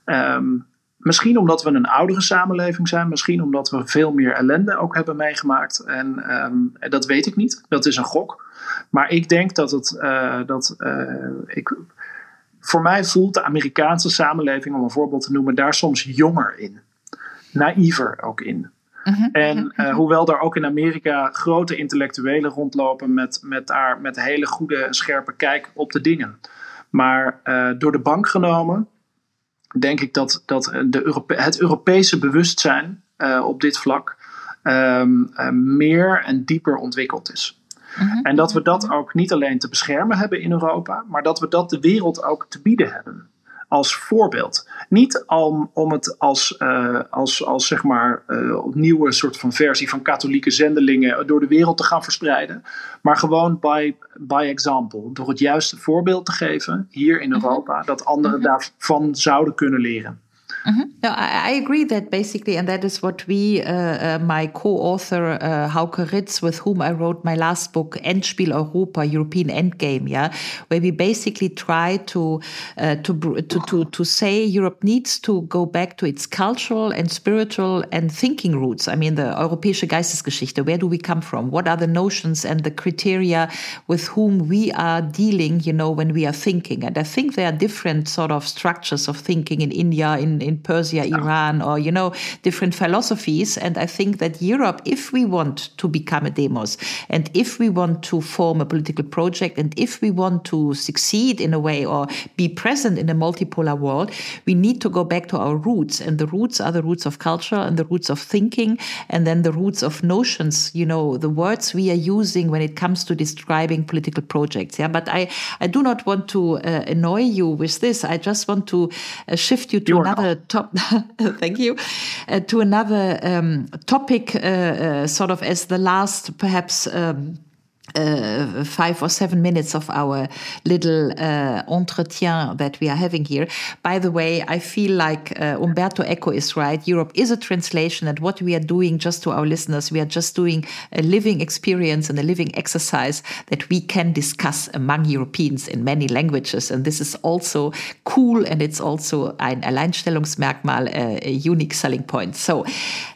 Um, misschien omdat we een oudere samenleving zijn, misschien omdat we veel meer ellende ook hebben meegemaakt. En um, dat weet ik niet, dat is een gok. Maar ik denk dat het, uh, dat, uh, ik, voor mij voelt de Amerikaanse samenleving, om een voorbeeld te noemen, daar soms jonger in. Naïver ook in. Mhm, en uh, hoewel er ook in Amerika grote intellectuelen rondlopen met, met, daar, met hele goede en scherpe kijk op de dingen. Maar uh, door de bank genomen, denk ik dat, dat de Europe het Europese bewustzijn op dit vlak um, meer en dieper ontwikkeld is. Mhm. En dat we dat ook niet alleen te beschermen hebben in Europa, maar dat we dat de wereld ook te bieden hebben. als voorbeeld. Niet om, om het als, uh, als, als zeg maar uh, nieuwe soort van versie van katholieke zendelingen door de wereld te gaan verspreiden. Maar gewoon by, by example. Door het juiste voorbeeld te geven hier in mhm. Europa. Mm -hmm. Dat anderen mm -hmm. daarvan zouden kunnen leren. Mm-hmm. No, I, I, agree that basically, and that is what we, uh, uh, my co-author uh, Hauke Ritz, with whom I wrote my last book, Endspiel Europa, European Endgame, yeah, where we basically try to uh, to, to to to say Europe needs to go back to its cultural and spiritual and thinking roots. I mean, the Europäische Geistesgeschichte. Where do we come from? What are the notions and the criteria with whom we are dealing? You know, when we are thinking, and I think there are different sort of structures of thinking in India, in in Persia, Iran, or, you know, different philosophies. And I think that Europe, if we want to become a demos, and if we want to form a political project, and if we want to succeed in a way or be present in a multipolar world, we need to go back to our roots. And the roots are the roots of culture and the roots of thinking, and then the roots of notions, you know, the words we are using when it comes to describing political projects. Yeah, but I, I do not want to uh, annoy you with this. I just want to uh, shift you to another not. Top. (laughs) thank you. Uh, to another um, topic, uh, uh, sort of as the last, perhaps. Um, uh, five or seven minutes of our little uh, entretien that we are having here. By the way, I feel like uh, Umberto Eco is right. Europe is a translation, and what we are doing, just to our listeners, we are just doing a living experience and a living exercise that we can discuss among Europeans in many languages. And this is also cool, and it's also ein Alleinstellungsmerkmal, a unique selling point. So,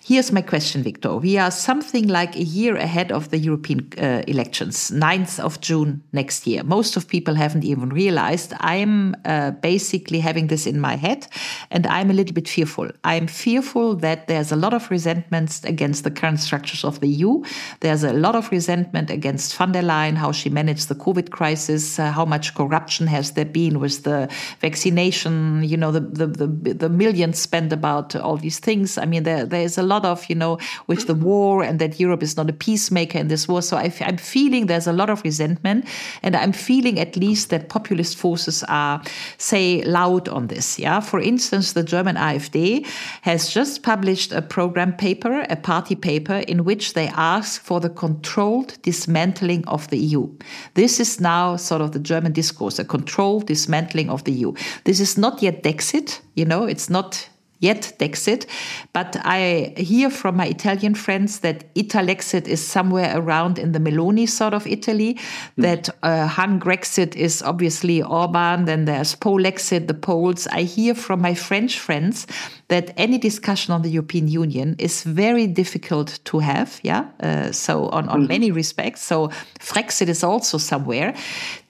here's my question, Victor. We are something like a year ahead of the European uh, elections. 9th of June next year. Most of people haven't even realized. I'm uh, basically having this in my head and I'm a little bit fearful. I'm fearful that there's a lot of resentments against the current structures of the EU. There's a lot of resentment against von der Leyen, how she managed the COVID crisis, uh, how much corruption has there been with the vaccination, you know, the, the, the, the millions spent about all these things. I mean, there, there is a lot of, you know, with the mm-hmm. war and that Europe is not a peacemaker in this war. So I, I'm feeling feeling there's a lot of resentment, and I'm feeling at least that populist forces are, say, loud on this. Yeah, for instance, the German AfD has just published a program paper, a party paper, in which they ask for the controlled dismantling of the EU. This is now sort of the German discourse, a controlled dismantling of the EU. This is not yet Dexit, you know, it's not yet Dexit, but I hear from my Italian friends that Italexit is somewhere around in the Meloni sort of Italy, mm. that uh, Hung Grexit is obviously Orban, then there's Polexit, the Poles. I hear from my French friends that any discussion on the European Union is very difficult to have, yeah, uh, so on, on mm. many respects. So Frexit is also somewhere.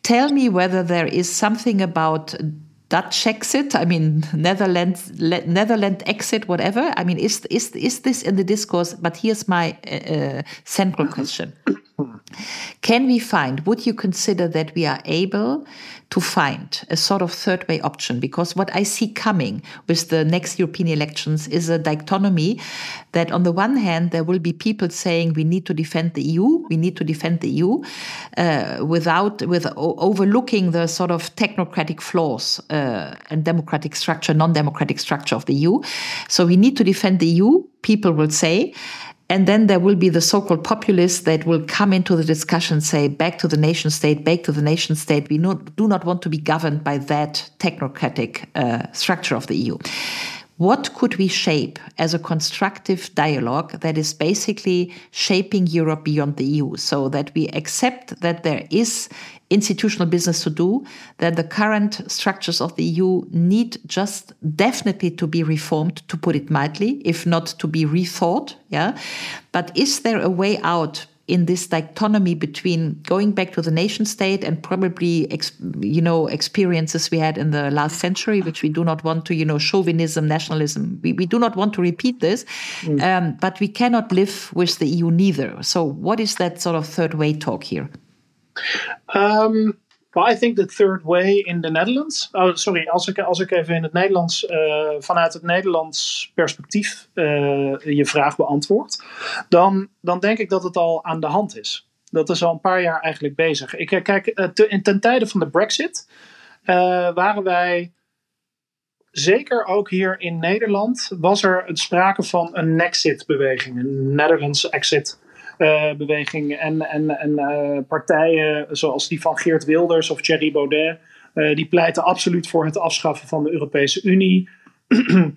Tell me whether there is something about Dutch exit, I mean Netherlands Netherlands exit, whatever. I mean, is is is this in the discourse? But here's my uh, central question: (coughs) Can we find? Would you consider that we are able to find a sort of third way option? Because what I see coming with the next European elections is a dichotomy that, on the one hand, there will be people saying we need to defend the EU, we need to defend the EU, uh, without with overlooking the sort of technocratic flaws uh, and democratic structure, non-democratic structure of the EU. So we need to defend the EU. People will say. And then there will be the so called populists that will come into the discussion, say, back to the nation state, back to the nation state. We do not want to be governed by that technocratic uh, structure of the EU. What could we shape as a constructive dialogue that is basically shaping Europe beyond the EU so that we accept that there is institutional business to do, that the current structures of the EU need just definitely to be reformed, to put it mildly, if not to be rethought. Yeah. But is there a way out in this dichotomy between going back to the nation state and probably you know experiences we had in the last century which we do not want to you know chauvinism nationalism we, we do not want to repeat this mm. um, but we cannot live with the eu neither so what is that sort of third way talk here um, well, I think the third way in the Netherlands. Oh, sorry, als ik, als ik even in het Nederlands, uh, vanuit het Nederlands perspectief uh, je vraag beantwoord, dan, dan denk ik dat het al aan de hand is. Dat is al een paar jaar eigenlijk bezig. Ik, kijk, uh, te, ten tijde van de Brexit waren wij zeker ook hier in Nederland was er een sprake van een Nexit-beweging, een Netherlands exit-beweging. en en, en partijen zoals die van Geert Wilders of Thierry Baudet, die pleiten absoluut voor het afschaffen van de Europese Unie. (clears throat)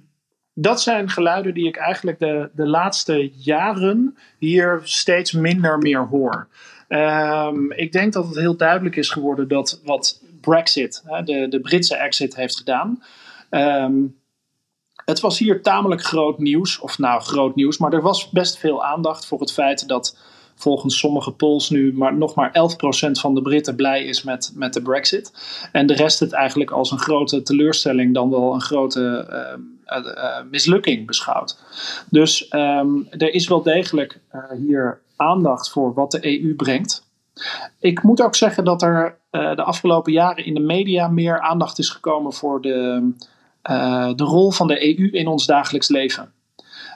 dat zijn geluiden die ik eigenlijk de, de laatste jaren hier steeds minder meer hoor. Um, ik denk dat het heel duidelijk is geworden dat wat Brexit, de, de Britse exit, heeft gedaan. Um, het was hier tamelijk groot nieuws, of nou groot nieuws, maar er was best veel aandacht voor het feit dat volgens sommige polls nu maar, nog maar 11% van de Britten blij is met, met de Brexit. En de rest het eigenlijk als een grote teleurstelling dan wel een grote uh, uh, mislukking beschouwt. Dus um, er is wel degelijk hier aandacht voor wat de EU brengt. Ik moet ook zeggen dat er de afgelopen jaren in de media meer aandacht is gekomen voor de, de rol van de EU in ons dagelijks leven.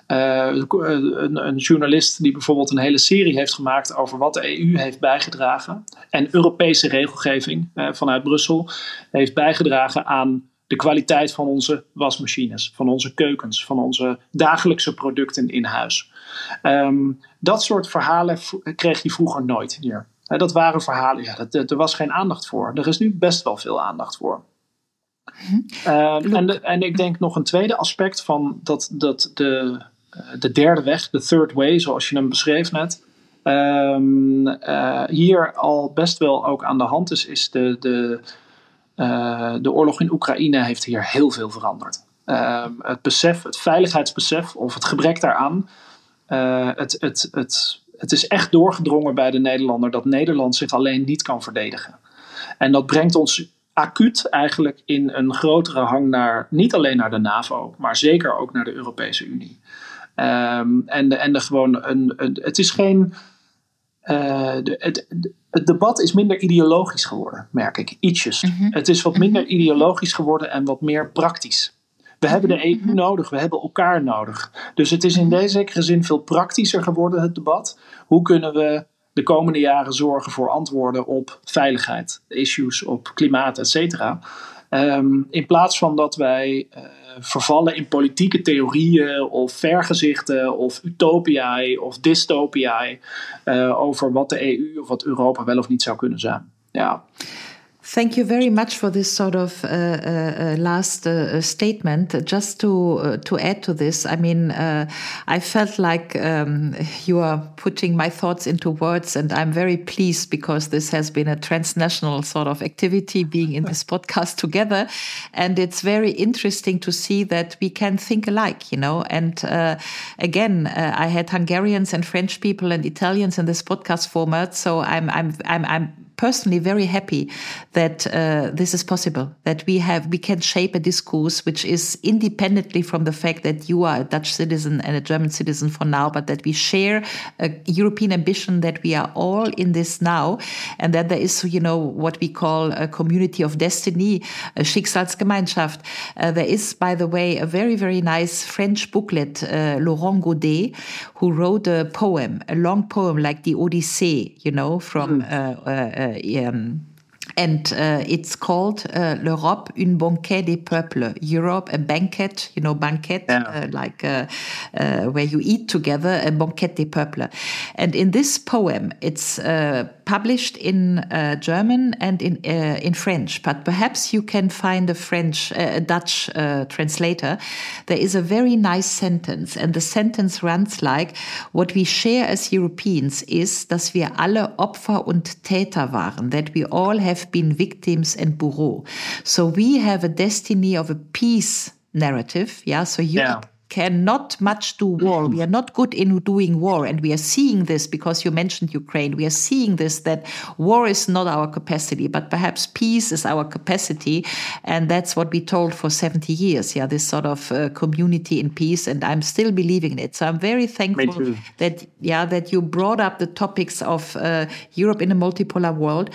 Uh, een, een, journalist die bijvoorbeeld een hele serie heeft gemaakt over wat de EU heeft bijgedragen. En Europese regelgeving vanuit Brussel heeft bijgedragen aan de kwaliteit van onze wasmachines, van onze keukens, van onze dagelijkse producten in huis. Um, dat soort verhalen kreeg je vroeger nooit hier. Dat waren verhalen, ja, dat, er was geen aandacht voor. Er is nu best wel veel aandacht voor. Uh, en, de, en, ik denk nog een tweede aspect van dat, dat de, de derde weg, de third way, zoals je hem beschreef net, um, uh, hier al best wel ook aan de hand is, is de, de, uh, de oorlog in Oekraïne heeft hier heel veel veranderd. Uh, het besef, het veiligheidsbesef of het gebrek daaraan, het, het, het, het is echt doorgedrongen bij de Nederlander dat Nederland zich alleen niet kan verdedigen. En dat brengt ons acuut eigenlijk in een grotere hang naar, niet alleen naar de NAVO, maar zeker ook naar de Europese Unie. Um, en, de, en de gewoon een, een, het is geen. Uh, de, het, het, debat is minder ideologisch geworden, merk ik. Ietsjes. Mm -hmm. Het is wat minder ideologisch geworden en wat meer praktisch. We hebben de EU mhm. nodig, we hebben elkaar nodig. Dus het is in deze zekere zin veel praktischer geworden, het debat. Hoe kunnen we de komende jaren zorgen voor antwoorden op veiligheid, issues op klimaat, et cetera. Um, in plaats van dat wij uh, vervallen in politieke theorieën of vergezichten of utopiae of dystopiae uh, over wat de EU of wat Europa wel of niet zou kunnen zijn. Ja. Thank you very much for this sort of uh, uh, last uh, statement. Just to uh, to add to this, I mean, uh, I felt like um, you are putting my thoughts into words, and I'm very pleased because this has been a transnational sort of activity, being in this (laughs) podcast together, and it's very interesting to see that we can think alike, you know. And uh, again, I had Hungarians and French people and Italians in this podcast format, so I'm I'm I'm I'm personally very happy that uh, this is possible, that we have we can shape a discourse which is independently from the fact that you are a Dutch citizen and a German citizen for now, but that we share a European ambition that we are all in this now, and that there is you know what we call a community of destiny, a Schicksalsgemeinschaft. Uh, there is, by the way, a very very nice French booklet, uh, Laurent Gaudé, who wrote a poem, a long poem like the Odyssey, you know, from. Mm. Um, and uh, it's called uh, l'Europe, une banquet des peuples. Europe, a banquet, you know, banquet, yeah. uh, like uh, uh, where you eat together, a banquet des peuples. And in this poem, it's uh, published in uh, German and in uh, in French. But perhaps you can find a French, uh, a Dutch translator. There is a very nice sentence, and the sentence runs like: "What we share as Europeans is, alle Opfer und Täter waren. That we all have." been victims and bourreaux. So we have a destiny of a peace narrative. Yeah. So you yeah cannot much do war. We are not good in doing war. And we are seeing this because you mentioned Ukraine. We are seeing this that war is not our capacity, but perhaps peace is our capacity. And that's what we told for 70 years. Yeah, this sort of uh, community in peace. And I'm still believing in it. So I'm very thankful that, yeah, that you brought up the topics of uh, Europe in a multipolar world,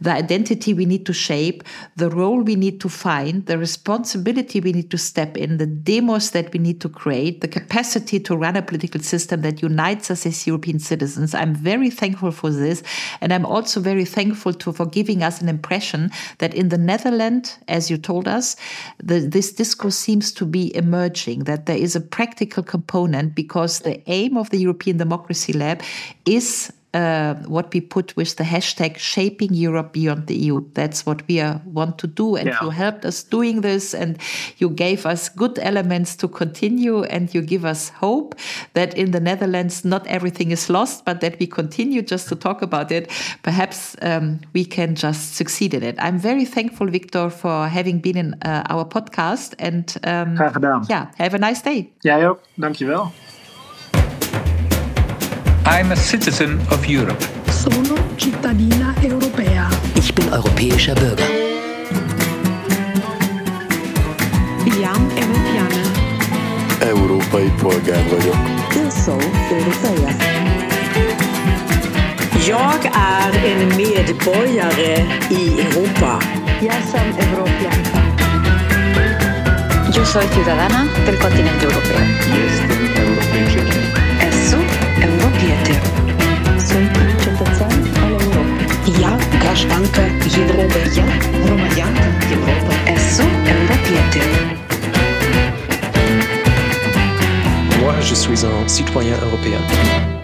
the identity we need to shape, the role we need to find, the responsibility we need to step in, the demos that we need to create, the capacity to run a political system that unites us as European citizens. I'm very thankful for this. And I'm also very thankful to, for giving us an impression that in the Netherlands, as you told us, the, this discourse seems to be emerging, that there is a practical component because the aim of the European Democracy Lab is uh, what we put with the hashtag shaping Europe beyond the EU. That's what we are, want to do. And yeah. you helped us doing this and you gave us good elements to continue and you give us hope that in the Netherlands, not everything is lost, but that we continue just to talk about it. Perhaps um, we can just succeed in it. I'm very thankful, Victor, for having been in uh, our podcast. And um, Graag gedaan. Yeah, have a nice day. Jij ook. Dankjewel. I'm a citizen of Europe. Sono cittadina europea. Ich bin europäischer Bürger. Iam Europeană. Európai polgár vagyok. Eu sou europeia. Jag är en medborgare i Europa. Jag som europeanka. Yo soy ciudadana del continente europeo. Jestem Europejczykiem. Esu europietė. Sunt cetățean al Europei. Я гражданка Европы. Я громадянка Європи. Esu europietė. Moi, je suis un citoyen européen.